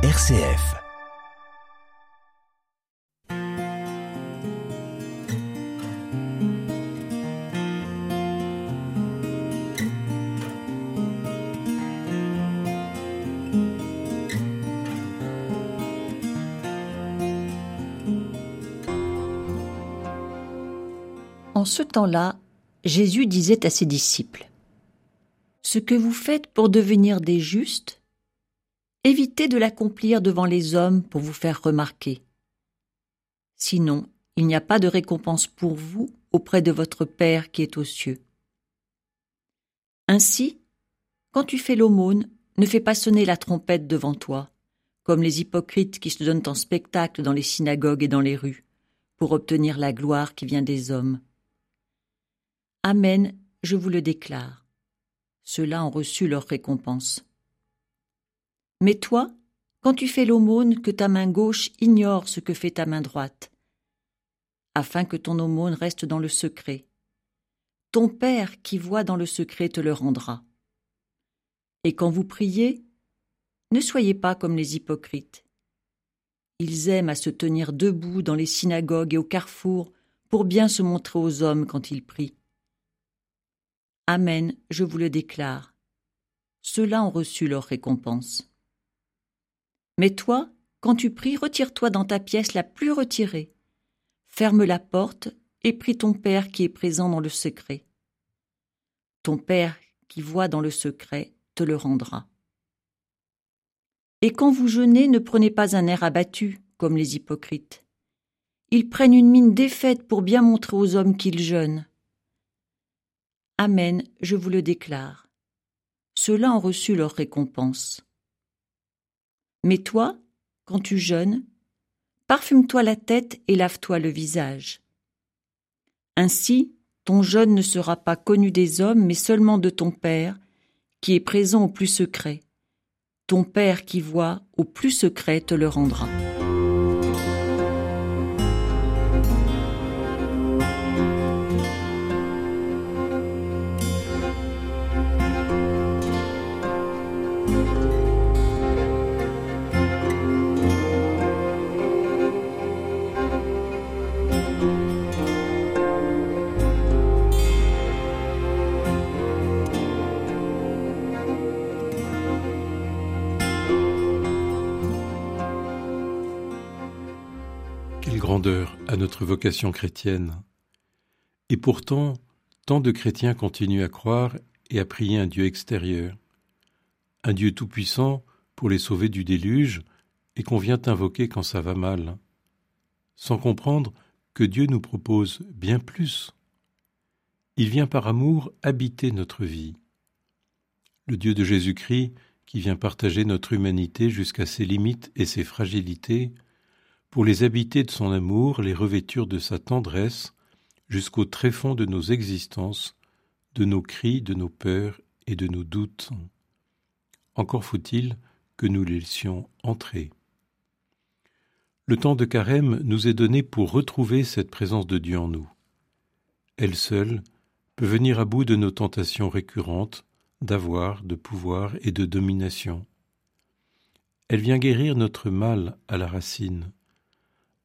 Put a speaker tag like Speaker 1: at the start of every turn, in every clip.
Speaker 1: RCF.
Speaker 2: En ce temps-là, Jésus disait à ses disciples Ce que vous faites pour devenir des justes, évitez de l'accomplir devant les hommes pour vous faire remarquer. Sinon, il n'y a pas de récompense pour vous auprès de votre Père qui est aux cieux. Ainsi, quand tu fais l'aumône, ne fais pas sonner la trompette devant toi, comme les hypocrites qui se donnent en spectacle dans les synagogues et dans les rues, pour obtenir la gloire qui vient des hommes. Amen, je vous le déclare. Ceux-là ont reçu leur récompense. Mais toi, quand tu fais l'aumône, que ta main gauche ignore ce que fait ta main droite, afin que ton aumône reste dans le secret. Ton Père qui voit dans le secret te le rendra. Et quand vous priez, ne soyez pas comme les hypocrites. Ils aiment à se tenir debout dans les synagogues et au carrefour pour bien se montrer aux hommes quand ils prient. Amen, je vous le déclare. Ceux-là ont reçu leur récompense. Mais toi, quand tu pries, retire-toi dans ta pièce la plus retirée. Ferme la porte et prie ton Père qui est présent dans le secret. Ton Père qui voit dans le secret te le rendra. Et quand vous jeûnez, ne prenez pas un air abattu, comme les hypocrites. Ils prennent une mine défaite pour bien montrer aux hommes qu'ils jeûnent. Amen, je vous le déclare. Ceux-là ont reçu leur récompense. Mais toi, quand tu jeûnes, parfume-toi la tête et lave-toi le visage. Ainsi, ton jeûne ne sera pas connu des hommes, mais seulement de ton Père, qui est présent au plus secret. Ton Père qui voit au plus secret te le rendra.
Speaker 3: À notre vocation chrétienne. Et pourtant, tant de chrétiens continuent à croire et à prier un Dieu extérieur, un Dieu tout-puissant pour les sauver du déluge et qu'on vient invoquer quand ça va mal, sans comprendre Dieu nous propose bien plus. Il vient par amour habiter notre vie. Le Dieu de Jésus-Christ, qui vient partager notre humanité jusqu'à ses limites et ses fragilités, pour les habiter de son amour, les revêtir de sa tendresse, jusqu'au tréfonds de nos existences, de nos cris, de nos peurs et de nos doutes. Encore faut-il que nous les laissions entrer. Le temps de carême nous est donné pour retrouver cette présence de Dieu en nous. Elle seule peut venir à bout de nos tentations récurrentes d'avoir, de pouvoir et de domination. Elle vient guérir notre mal à la racine,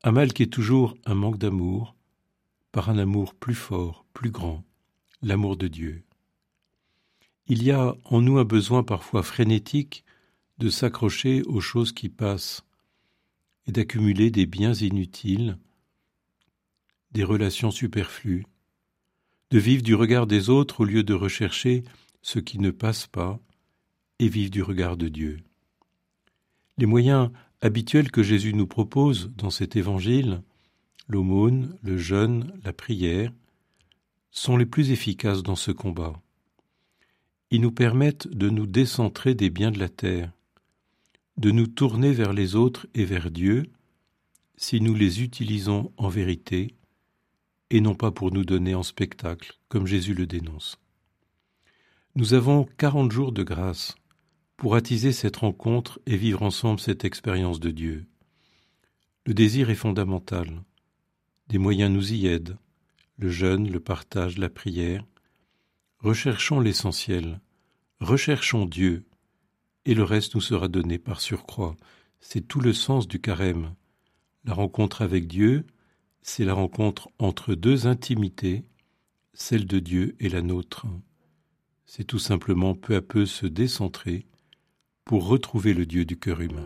Speaker 3: un mal qui est toujours un manque d'amour, par un amour plus fort, plus grand, l'amour de Dieu. Il y a en nous un besoin parfois frénétique de s'accrocher aux choses qui passent et d'accumuler des biens inutiles, des relations superflues, de vivre du regard des autres au lieu de rechercher ce qui ne passe pas et vivre du regard de Dieu. Les moyens habituels que Jésus nous propose dans cet évangile, l'aumône, le jeûne, la prière, sont les plus efficaces dans ce combat. Ils nous permettent de nous décentrer des biens de la terre, de nous tourner vers les autres et vers Dieu, si nous les utilisons en vérité, et non pas pour nous donner en spectacle, comme Jésus le dénonce. Nous avons quarante jours de grâce pour attiser cette rencontre et vivre ensemble cette expérience de Dieu. Le désir est fondamental. Des moyens nous y aident, le jeûne, le partage, la prière. Recherchons l'essentiel, recherchons Dieu, et le reste nous sera donné par surcroît, C'est tout le sens du carême. La rencontre avec Dieu, c'est la rencontre entre deux intimités, celle de Dieu et la nôtre. C'est tout simplement peu à peu se décentrer pour retrouver le Dieu du cœur humain.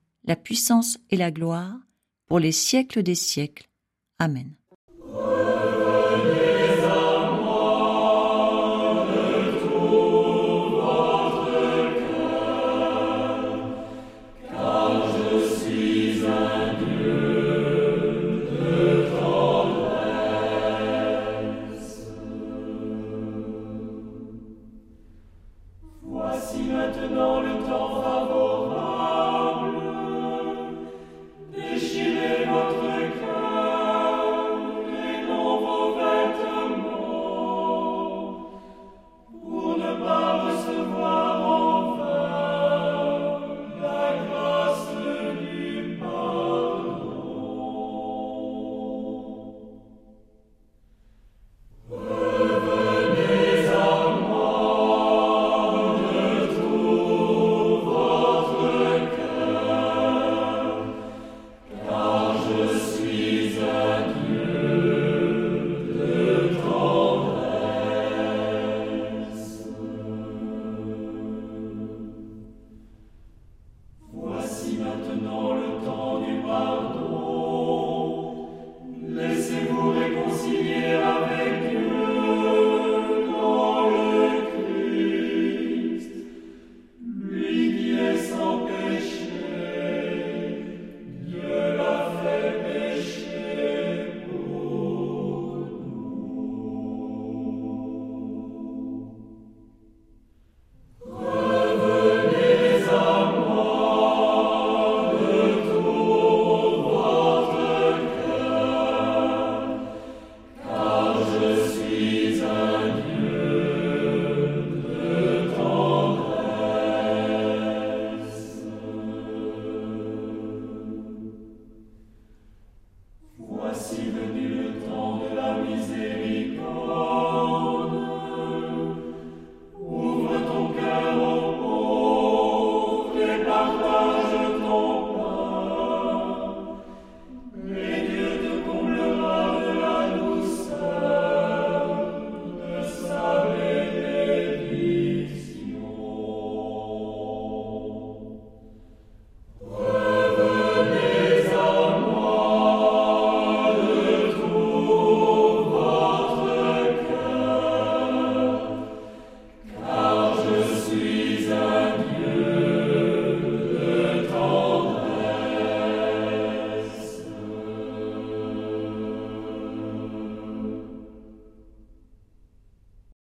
Speaker 2: la puissance et la gloire, pour les siècles des siècles. Amen.